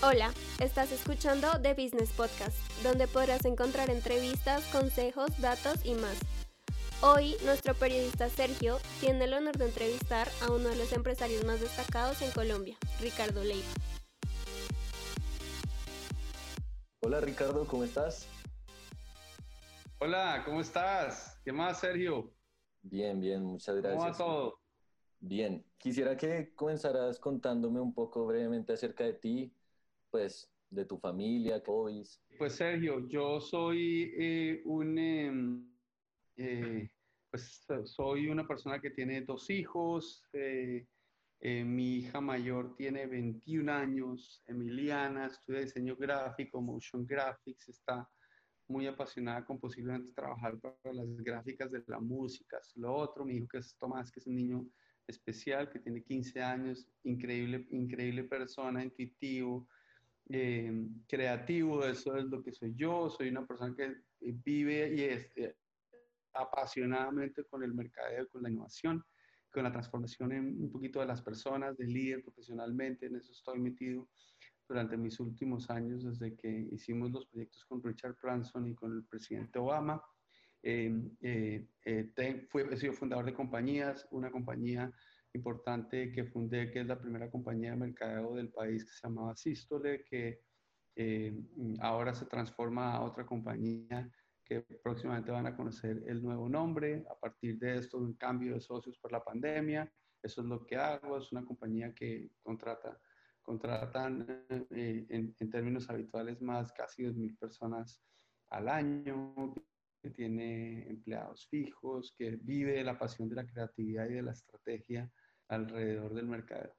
Hola, estás escuchando The Business Podcast, donde podrás encontrar entrevistas, consejos, datos y más. Hoy, nuestro periodista Sergio tiene el honor de entrevistar a uno de los empresarios más destacados en Colombia, Ricardo Leiva. Hola Ricardo, ¿cómo estás? Hola, ¿cómo estás? ¿Qué más, Sergio? Bien, bien, muchas gracias. ¿Cómo va todo? Bien, quisiera que comenzaras contándome un poco brevemente acerca de ti, pues, de tu familia, hobbies. Pues Sergio, yo soy eh, un, em, eh, pues soy una persona que tiene dos hijos. Eh, mi hija mayor tiene 21 años, Emiliana, estudia diseño gráfico, motion graphics, está muy apasionada con posiblemente trabajar para las gráficas de la música. Lo otro, mi hijo que es Tomás, que es un niño especial, que tiene 15 años, increíble, increíble persona, intuitivo, eh, creativo, eso es lo que soy yo, soy una persona que vive y es eh, apasionadamente con el mercadeo, con la innovación, con la transformación en un poquito de las personas, de líder profesionalmente, en eso estoy metido durante mis últimos años, desde que hicimos los proyectos con Richard Branson y con el presidente Obama. Em, eh, fui, he sido fundador de compañías, una compañía importante que fundé, que es la primera compañía de mercadeo del país, que se llamaba Sístole, que eh, ahora se transforma a otra compañía que próximamente van a conocer el nuevo nombre. A partir de esto, un cambio de socios por la pandemia. Eso es lo que hago. Es una compañía que contrata, contratan eh, en, en, términos habituales más casi 2.000 personas al año, que tiene empleados fijos, que vive la pasión de la creatividad y de la estrategia alrededor del mercado.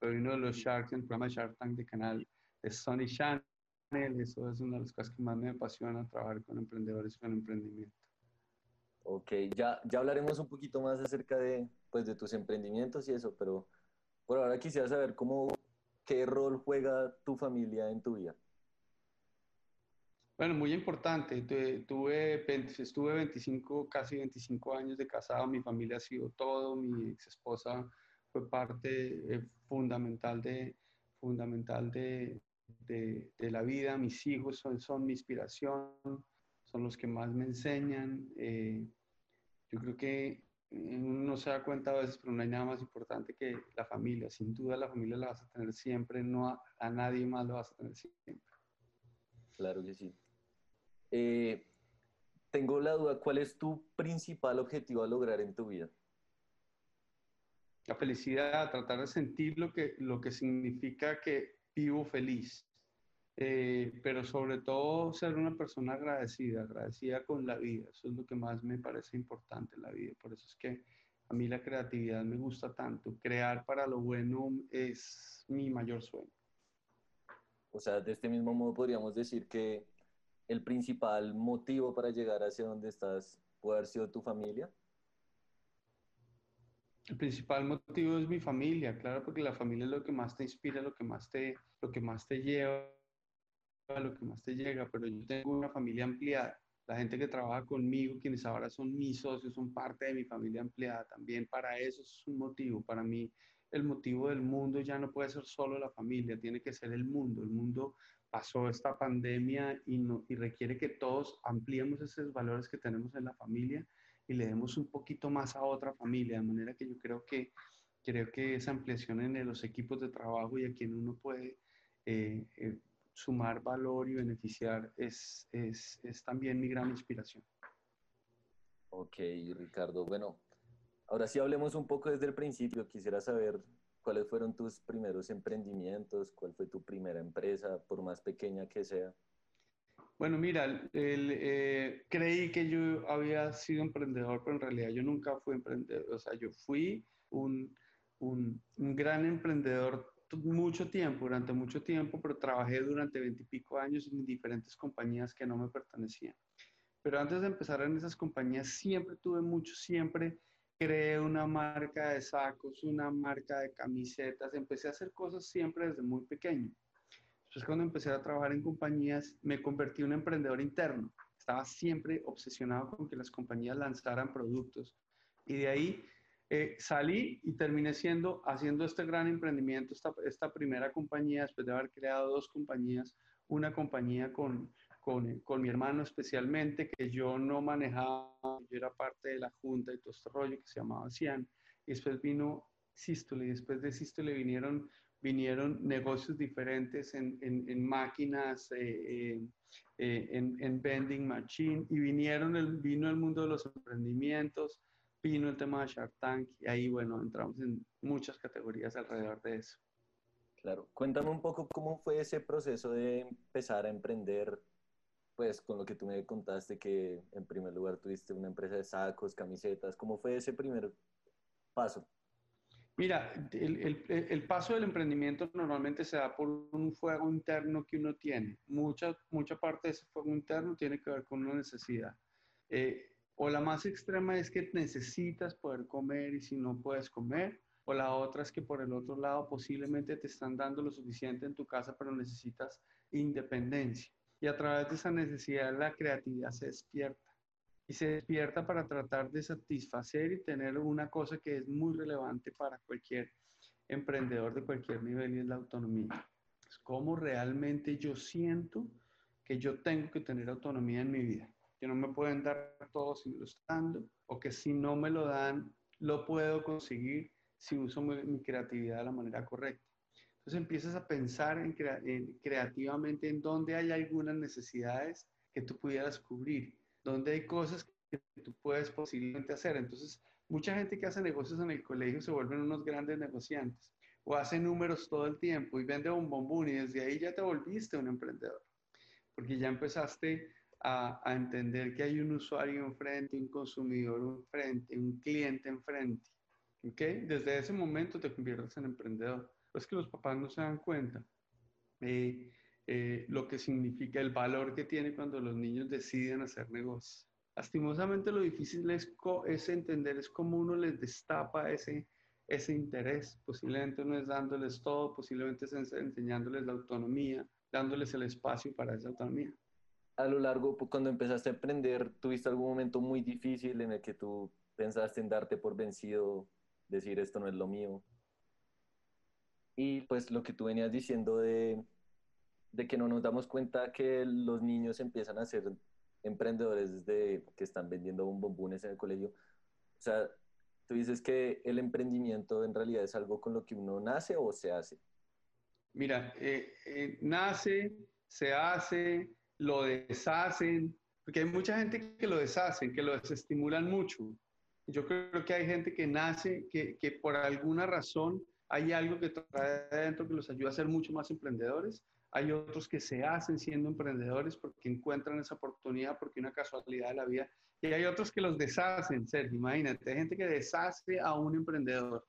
Soy uno de los Sharks el programa Shark Tank de canal de Sony Channel. Eso es una de las cosas que más me apasiona, trabajar con emprendedores y con emprendimiento. Ok, ya, ya hablaremos un poquito más acerca de, pues, de tus emprendimientos y eso, pero por ahora quisiera saber cómo, qué rol juega tu familia en tu vida. Bueno, muy importante. Tuve, estuve 25, casi 25 años de casado. Mi familia ha sido todo. Mi ex esposa fue parte eh, fundamental, de, fundamental de, de, de, la vida. Mis hijos son, son mi inspiración, son los que más me enseñan. Eh, yo creo que uno se da cuenta a veces, pero no hay nada más importante que la familia. Sin duda la familia la vas a tener siempre, no a, a nadie más lo vas a tener siempre. Claro que sí. Eh, tengo la duda, ¿cuál es tu principal objetivo a lograr en tu vida? La felicidad, tratar de sentir lo que, lo que significa que vivo feliz, eh, pero sobre todo ser una persona agradecida, agradecida con la vida. Eso es lo que más me parece importante en la vida. Por eso es que a mí la creatividad me gusta tanto. Crear para lo bueno es mi mayor sueño. O sea, de este mismo modo podríamos decir que el principal motivo para llegar hacia donde estás puede haber sido tu familia? El principal motivo es mi familia, claro, porque la familia es lo que más te inspira, lo que más te, lo que más te lleva, lo que más te llega, pero yo tengo una familia ampliada. La gente que trabaja conmigo, quienes ahora son mis socios, son parte de mi familia ampliada también. Para eso es un motivo. Para mí, el motivo del mundo ya no puede ser solo la familia, tiene que ser el mundo. El mundo pasó esta pandemia y, requiere que todos ampliemos esos valores que tenemos en la familia y le demos un poquito más a otra familia, de manera que yo creo que, creo que esa ampliación en los equipos de trabajo y a quien uno puede eh, eh, sumar valor y beneficiar es, es, es también mi gran inspiración. Ok, Ricardo. Bueno, ahora sí hablemos un poco desde el principio. Quisiera saber ¿Cuáles fueron tus primeros emprendimientos? ¿Cuál fue tu primera empresa, por más pequeña que sea? Bueno, mira, el, eh, creí que yo había sido emprendedor, pero en realidad yo nunca fui emprendedor. O sea, yo fui un, un, un gran emprendedor mucho tiempo, durante mucho tiempo, pero trabajé durante veintipico años en diferentes compañías que no me pertenecían. Pero antes de empezar en esas compañías, siempre tuve mucho, siempre creé una marca de sacos, una marca de camisetas, empecé a hacer cosas siempre desde muy pequeño. Entonces cuando empecé a trabajar en compañías me convertí en un emprendedor interno. Estaba siempre obsesionado con que las compañías lanzaran productos y de ahí Eh, salí y terminé siendo, haciendo este gran emprendimiento, esta, esta primera compañía, después de haber creado dos compañías, una compañía con, con, con, mi hermano especialmente, que yo no manejaba, yo era parte de la junta y todo este rollo que se llamaba Cian, y después vino Sístole, y después de Sístole vinieron, vinieron negocios diferentes en, en, en máquinas, eh, eh, eh, en, en, vending machine, y vinieron el, vino el mundo de los emprendimientos, vino el tema de Shark Tank, y ahí, bueno, entramos en muchas categorías alrededor de eso. Claro, cuéntame un poco cómo fue ese proceso de empezar a emprender, pues con lo que tú me contaste que en primer lugar tuviste una empresa de sacos, camisetas, ¿cómo fue ese primer paso? Mira, el, el, el, paso del emprendimiento normalmente se da por un fuego interno que uno tiene. Mucha, mucha parte de ese fuego interno tiene que ver con una necesidad. Eh, o la más extrema es que necesitas poder comer y si no puedes comer. O la otra es que por el otro lado posiblemente te están dando lo suficiente en tu casa, pero necesitas independencia. Y a través de esa necesidad la creatividad se despierta y se despierta para tratar de satisfacer y tener una cosa que es muy relevante para cualquier emprendedor de cualquier nivel y es la autonomía. Es como realmente yo siento que yo tengo que tener autonomía en mi vida. Que no me pueden dar todo si o que si no me lo dan, lo puedo conseguir si uso mi creatividad de la manera correcta. Entonces empiezas a pensar en, crea en creativamente en dónde hay algunas necesidades que tú pudieras cubrir donde hay cosas que tú puedes posiblemente hacer. Entonces, mucha gente que hace negocios en el colegio se vuelven unos grandes negociantes o hace números todo el tiempo y vende un bombón y desde ahí ya te volviste un emprendedor, porque ya empezaste a, a entender que hay un usuario enfrente, un consumidor enfrente, un cliente enfrente. ¿Ok? Desde ese momento te conviertes en emprendedor. Es que los papás no se dan cuenta. Eh, eh, lo que significa el valor que tiene cuando los niños deciden hacer negocios. Lastimosamente lo difícil es, es entender, es cómo uno les destapa ese, ese interés. Posiblemente no es dándoles todo, posiblemente es enseñándoles la autonomía, dándoles el espacio para esa autonomía. A lo largo, pues, cuando empezaste a emprender, ¿tuviste algún momento muy difícil en el que tú pensaste en darte por vencido, decir esto no es lo mío? Y pues lo que tú venías diciendo de de que no nos damos cuenta que los niños empiezan a ser emprendedores desde que están vendiendo bombones en el colegio. O sea, tú dices que el emprendimiento en realidad es algo con lo que uno nace o se hace. Mira, eh, eh, nace, se hace, lo deshacen, porque hay mucha gente que lo deshacen, que lo desestimulan mucho. Yo creo que hay gente que nace, que, que por alguna razón hay algo que trae adentro que los ayuda a ser mucho más emprendedores hay otros que se hacen siendo emprendedores porque encuentran esa oportunidad, porque una casualidad de la vida. Y hay otros que los deshacen, Sergio. Imagínate, hay gente que deshace a un emprendedor.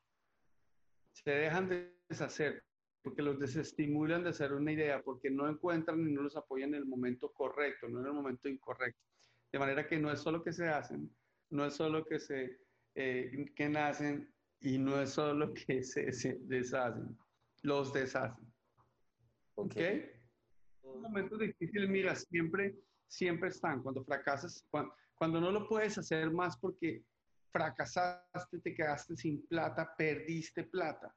Se dejan de deshacer porque los desestimulan de hacer una idea, porque no encuentran y no los apoyan en el momento correcto, no en el momento incorrecto. De manera que no es solo que se hacen, no es solo que se eh, que nacen y no es solo que se, se deshacen, los deshacen. ¿Ok? Los momentos difíciles, mira, siempre, siempre están. Cuando fracasas, cuando, cuando no lo puedes hacer más porque fracasaste, te quedaste sin plata, perdiste plata.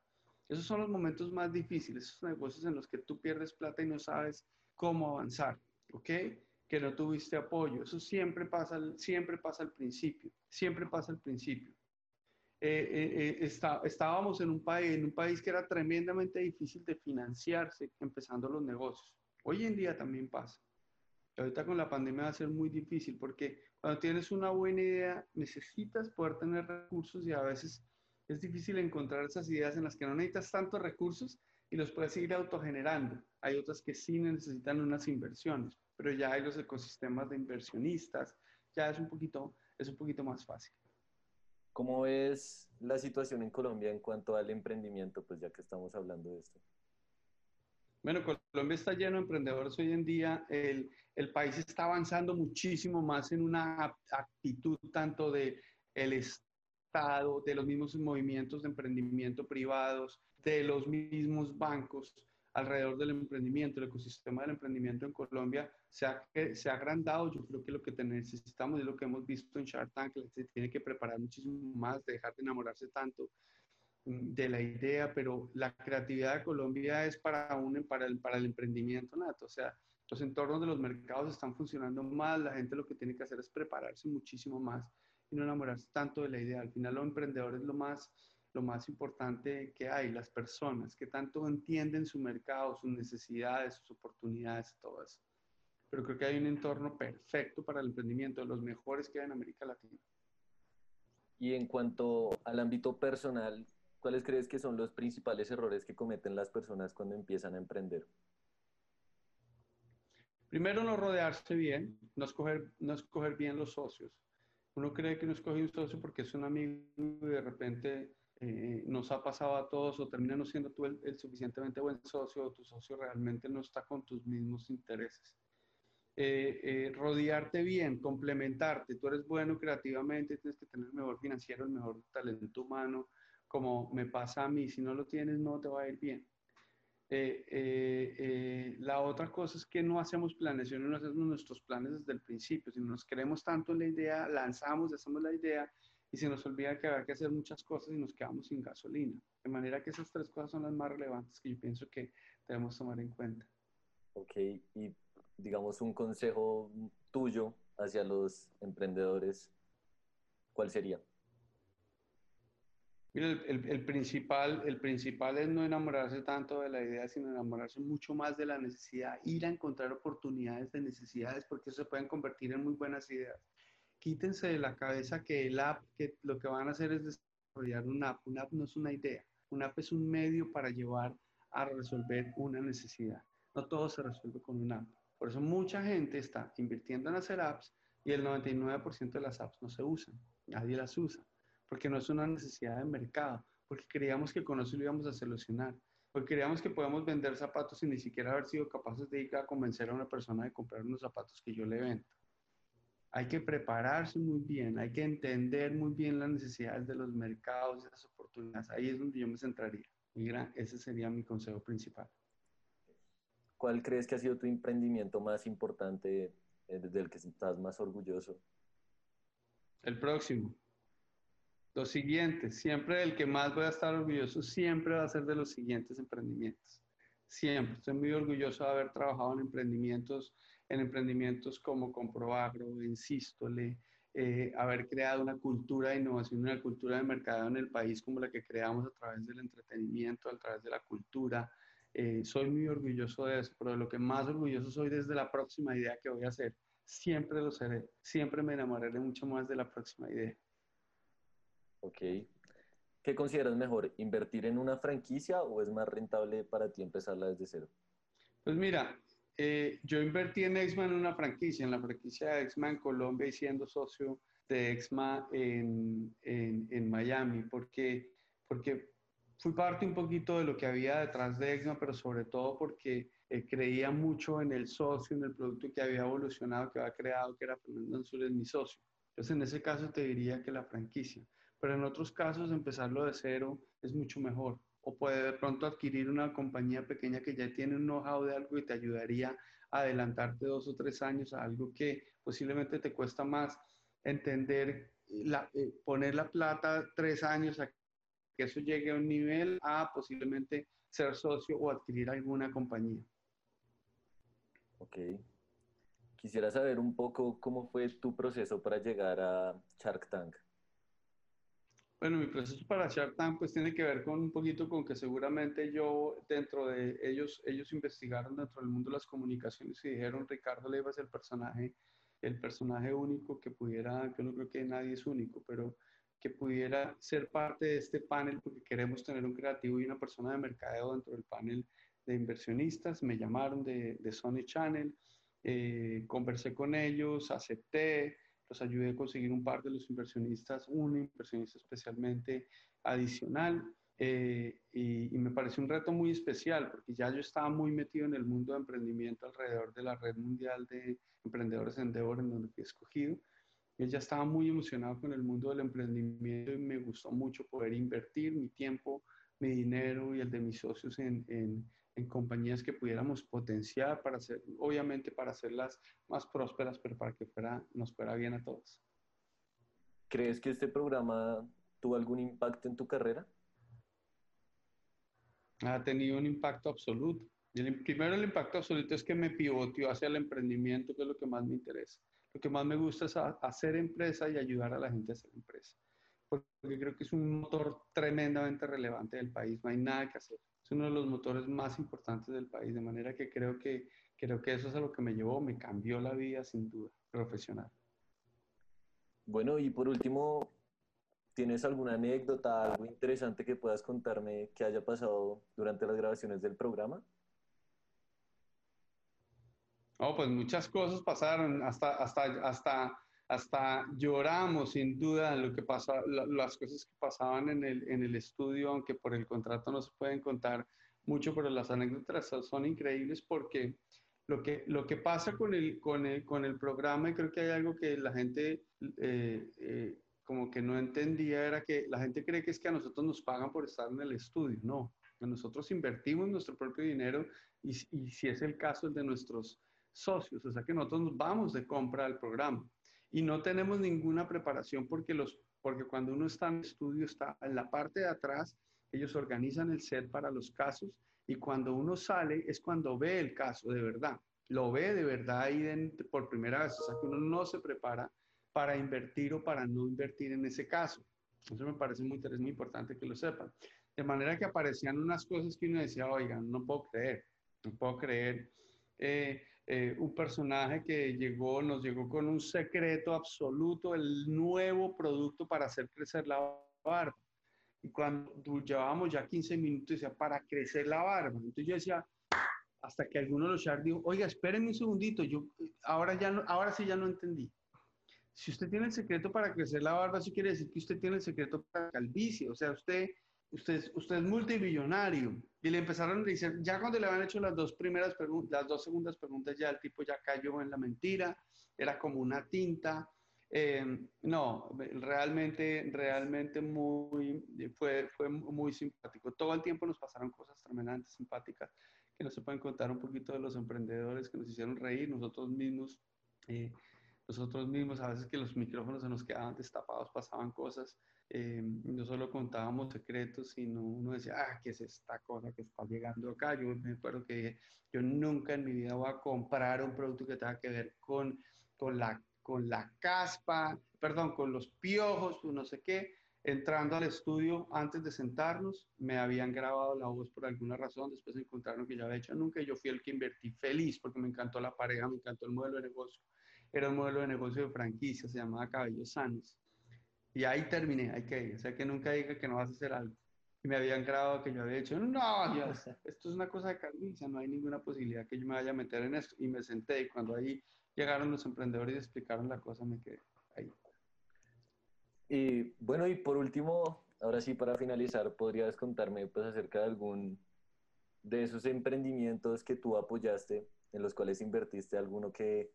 Esos son los momentos más difíciles, esos negocios en los que tú pierdes plata y no sabes cómo avanzar, ¿ok? Que no tuviste apoyo. Eso siempre pasa, siempre pasa al principio, siempre pasa al principio. Eh, eh, está, estábamos en un, país, en un país que era tremendamente difícil de financiarse empezando los negocios. Hoy en día también pasa. Ahorita con la pandemia va a ser muy difícil porque cuando tienes una buena idea necesitas poder tener recursos y a veces es difícil encontrar esas ideas en las que no necesitas tantos recursos y los puedes seguir autogenerando. Hay otras que sí necesitan unas inversiones, pero ya hay los ecosistemas de inversionistas, ya es un poquito, es un poquito más fácil. ¿Cómo ves la situación en Colombia en cuanto al emprendimiento, pues ya que estamos hablando de esto? Bueno, Colombia está lleno de emprendedores hoy en día. El, el país está avanzando muchísimo más en una actitud tanto de el Estado, de los mismos movimientos de emprendimiento privados, de los mismos bancos, alrededor del emprendimiento, el ecosistema del emprendimiento en Colombia se ha, se ha agrandado. Yo creo que lo que necesitamos es lo que hemos visto en Shark Tank, se tiene que preparar muchísimo más, dejar de enamorarse tanto mm, de la idea, pero la creatividad de Colombia es para, un, para, el, para el emprendimiento nato. O sea, los entornos de los mercados están funcionando más, la gente lo que tiene que hacer es prepararse muchísimo más y no enamorarse tanto de la idea. Al final, los emprendedores lo más lo más importante que hay, las personas, que tanto entienden su mercado, sus necesidades, sus oportunidades, todo eso. Pero creo que hay un entorno perfecto para el emprendimiento, de los mejores que hay en América Latina. Y en cuanto al ámbito personal, ¿cuáles crees que son los principales errores que cometen las personas cuando empiezan a emprender? Primero, no rodearse bien, no escoger, no escoger bien los socios. Uno cree que no escoge un socio porque es un amigo y de repente eh, nos ha pasado a todos o termina no siendo tú el, suficientemente buen socio o tu socio realmente no está con tus mismos intereses. Eh, eh, rodearte bien, complementarte, tú eres bueno creativamente, tienes que tener el mejor financiero, el mejor talento humano, como me pasa a mí, si no lo tienes no te va a ir bien. la otra cosa es que no hacemos planes, no hacemos nuestros planes desde el principio, si nos queremos tanto en la idea, lanzamos, hacemos la idea y se nos olvida que hay que hacer muchas cosas y nos quedamos sin gasolina. De manera que esas tres cosas son las más relevantes que yo pienso que debemos tomar en cuenta. Ok, y digamos un consejo tuyo hacia los emprendedores, ¿cuál sería? Mira, el, el, principal, el principal es no enamorarse tanto de la idea, sino enamorarse mucho más de la necesidad, ir a encontrar oportunidades de necesidades, porque eso se pueden convertir en muy buenas ideas quítense de la cabeza que el app, que lo que van a hacer es desarrollar una app. Una app no es una idea, una app es un medio para llevar a resolver una necesidad. No todo se resuelve con una app. Por eso mucha gente está invirtiendo en hacer apps y el 99% de las apps no se usan. Nadie las usa porque no es una necesidad de mercado, porque creíamos que con eso lo íbamos a solucionar, porque creíamos que podemos vender zapatos sin ni siquiera haber sido capaces de ir a convencer a una persona de comprar unos zapatos que yo le vendo hay que prepararse muy bien, hay que entender muy bien las necesidades de los mercados y las oportunidades. Ahí es donde yo me centraría. Mira, ese sería mi consejo principal. ¿Cuál crees que ha sido tu emprendimiento más importante, eh, desde el que estás más orgulloso? El próximo. Los siguientes. Siempre el que más voy a estar orgulloso siempre va a ser de los siguientes emprendimientos. Siempre. Estoy muy orgulloso de haber trabajado en emprendimientos en emprendimientos como Comproagro, en Sístole, eh, haber creado una cultura de innovación, una cultura de mercado en el país como la que creamos a través del entretenimiento, a través de la cultura. Eh, soy muy orgulloso de eso, pero de lo que más orgulloso soy desde la próxima idea que voy a hacer. Siempre lo seré, siempre me enamoraré mucho más de la próxima idea. Ok. ¿Qué consideras mejor, invertir en una franquicia o es más rentable para ti empezarla desde cero? Pues mira, eh, yo invertí en Exma en una franquicia, en la franquicia de Exma en Colombia y siendo socio de Exma en, en, en Miami, porque, porque fui parte un poquito de lo que había detrás de Exma, pero sobre todo porque eh, creía mucho en el socio, en el producto que había evolucionado, que había creado, que era Fernando Anzules, mi socio. Entonces, en ese caso te diría que la franquicia, pero en otros casos empezarlo de cero es mucho mejor o puede de pronto adquirir una compañía pequeña que ya tiene un know-how de algo y te ayudaría a adelantarte dos o tres años a algo que posiblemente te cuesta más entender, la, eh, poner la plata tres años a que eso llegue a un nivel a posiblemente ser socio o adquirir alguna compañía. Ok. Quisiera saber un poco cómo fue tu proceso para llegar a Shark Tank. Bueno, mi proceso para Shark Tank pues tiene que ver con un poquito con que seguramente yo dentro de ellos, ellos investigaron dentro del mundo las comunicaciones y dijeron Ricardo Leiva es el personaje, el personaje único que pudiera, yo no creo que nadie es único, pero que pudiera ser parte de este panel porque queremos tener un creativo y una persona de mercadeo dentro del panel de inversionistas. Me llamaron de, de Sony Channel, eh, conversé con ellos, acepté, los ayudé a conseguir un par de los inversionistas, un inversionista especialmente adicional. Eh, y, me pareció un reto muy especial porque ya yo estaba muy metido en el mundo de emprendimiento alrededor de la red mundial de emprendedores Endeavor en donde fui escogido. Él ya estaba muy emocionado con el mundo del emprendimiento y me gustó mucho poder invertir mi tiempo, mi dinero y el de mis socios en, en, en compañías que pudiéramos potenciar para hacer, obviamente para hacerlas más prósperas, pero para que fuera, nos fuera bien a todos. ¿Crees que este programa tuvo algún impacto en tu carrera? Ha tenido un impacto absoluto. El, primero, el impacto absoluto es que me pivoteó hacia el emprendimiento, que es lo que más me interesa. Lo que más me gusta es hacer empresa y ayudar a la gente a hacer empresa. Porque creo que es un motor tremendamente relevante del país. No hay nada que hacer. Uno de los motores más importantes del país. De manera que creo que, creo que eso es a lo que me llevó, me cambió la vida sin duda, profesional. Bueno, y por último, ¿tienes alguna anécdota, algo interesante que puedas contarme que haya pasado durante las grabaciones del programa? No, pues muchas cosas pasaron, hasta, hasta, hasta, hasta lloramos sin duda lo que pasa, las cosas que pasaban en el, en el estudio, aunque por el contrato no se pueden contar mucho, pero las anécdotas son increíbles porque lo que, lo que pasa con el, con, el, con el programa, y creo que hay algo que la gente eh, eh, como que no entendía, era que la gente cree que es que a nosotros nos pagan por estar en el estudio. No, nosotros invertimos nuestro propio dinero y, y si es el caso el de nuestros socios, o sea que nosotros nos vamos de compra al programa y no tenemos ninguna preparación porque, los, porque cuando uno está en estudio está en la parte de atrás, ellos organizan el set para los casos y cuando uno sale es cuando ve el caso de verdad, lo ve de verdad ahí por primera vez, o sea que uno no se prepara para invertir o para no invertir en ese caso. Eso me parece muy, muy importante que lo sepan. De manera que aparecían unas cosas que uno decía, oigan, no puedo creer, no puedo creer. Eh, eh, un personaje que llegó, nos llegó con un secreto absoluto, el nuevo producto para hacer crecer la barba. Y cuando llevábamos ya 15 minutos, decía, para crecer la barba. Entonces yo decía, hasta que alguno de los char dijo, oiga, espérenme un segundito, yo ahora, ya no, ahora sí ya no entendí. Si usted tiene el secreto para crecer la barba, eso quiere decir que usted tiene el secreto para calvicie. O sea, usted usted, usted es multimillonario. Y le empezaron a decir, ya cuando le habían hecho las dos primeras preguntas, las dos segundas preguntas, ya el tipo ya cayó en la mentira, era como una tinta. Eh, no, realmente, realmente muy, fue, fue muy simpático. Todo el tiempo nos pasaron cosas tremendamente simpáticas que nos se pueden contar un poquito de los emprendedores que nos hicieron reír, nosotros mismos. Eh, nosotros mismos, a veces que los micrófonos se nos quedaban destapados, pasaban cosas eh, no solo contábamos secretos, sino uno decía, ah, ¿qué es esta cosa que está llegando acá? Yo me acuerdo que yo nunca en mi vida voy a comprar un producto que tenga que ver con, con, la, con la caspa, perdón, con los piojos, no sé qué. Entrando al estudio, antes de sentarnos, me habían grabado la voz por alguna razón, después encontraron que yo había hecho nunca y yo fui el que invertí feliz porque me encantó la pareja, me encantó el modelo de negocio. Era un modelo de negocio de franquicia, se llamaba Cabellos Sanos y ahí terminé, hay que ir. O sea, que nunca diga que no vas a hacer algo. Y me habían grabado que yo había dicho, no, esto es una cosa de calvicia, no hay ninguna posibilidad que yo me vaya a meter en esto. Y me senté y cuando ahí llegaron los emprendedores y explicaron la cosa, me quedé ahí. Y bueno, y por último, ahora sí para finalizar, ¿podrías contarme pues acerca de algún de esos emprendimientos que tú apoyaste, en los cuales invertiste, alguno que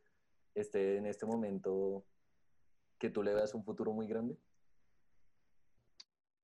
esté en este momento, que tú le veas un futuro muy grande?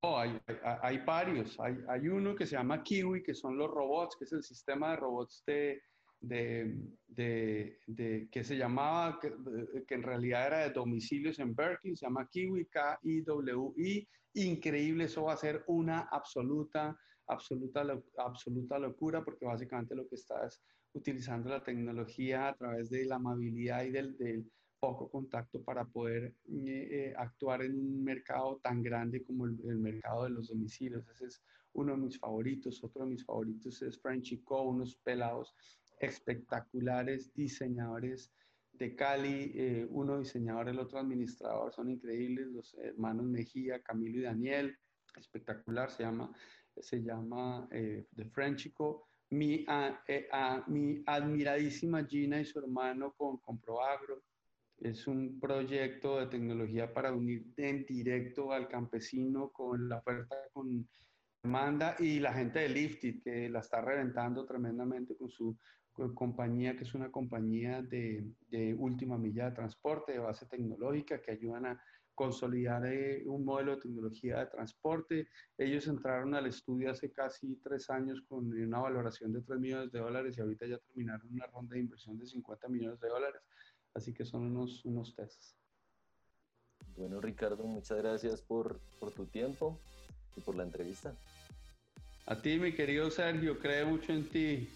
Hay, hay, varios. Hay, hay, uno que se llama Kiwi, que son los robots, que es el sistema de robots de, de, de, que se llamaba, que, en realidad era de domicilios en Berkeley, se llama Kiwi, K-I-W-I. Increíble, eso va a ser una absoluta, absoluta, absoluta locura, porque básicamente lo que está es utilizando la tecnología a través de la amabilidad y del, del poco contacto para poder eh, eh, actuar en un mercado tan grande como el, mercado de los domicilios. Ese es uno de mis favoritos. Otro de mis favoritos es Frenchy Co, unos pelados espectaculares, diseñadores de Cali, eh, uno diseñador, el otro administrador, son increíbles, los hermanos Mejía, Camilo y Daniel, espectacular, se llama, se llama The Frenchico. Mi, mi admiradísima Gina y su hermano con, con Proagro, es un proyecto de tecnología para unir en directo al campesino con la oferta con demanda y la gente de Lifted que la está reventando tremendamente con su compañía, que es una compañía de, de, última milla de transporte, de base tecnológica, que ayudan a consolidar eh, un modelo de tecnología de transporte. Ellos entraron al estudio hace casi tres años con una valoración de 3 millones de dólares y ahorita ya terminaron una ronda de inversión de 50 millones de dólares. Así que son unos, unos tests. Bueno, Ricardo, muchas gracias por, por tu tiempo y por la entrevista. A ti, mi querido Sergio, cree mucho en ti.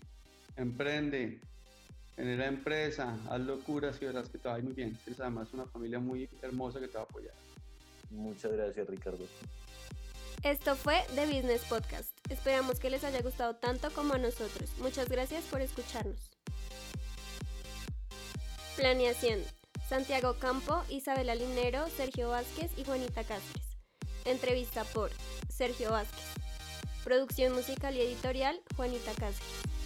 Emprende, genera empresa, haz locuras y verás que te va a ir muy bien. Tienes además una familia muy hermosa que te va a apoyar. Muchas gracias, Ricardo. Esto fue The Business Podcast. Esperamos que les haya gustado tanto como a nosotros. Muchas gracias por escucharnos. Planeación. Santiago Campo, Isabela Linero, Sergio Vázquez y Juanita Cáceres. Entrevista por Sergio Vázquez. Producción musical y editorial, Juanita Cáceres.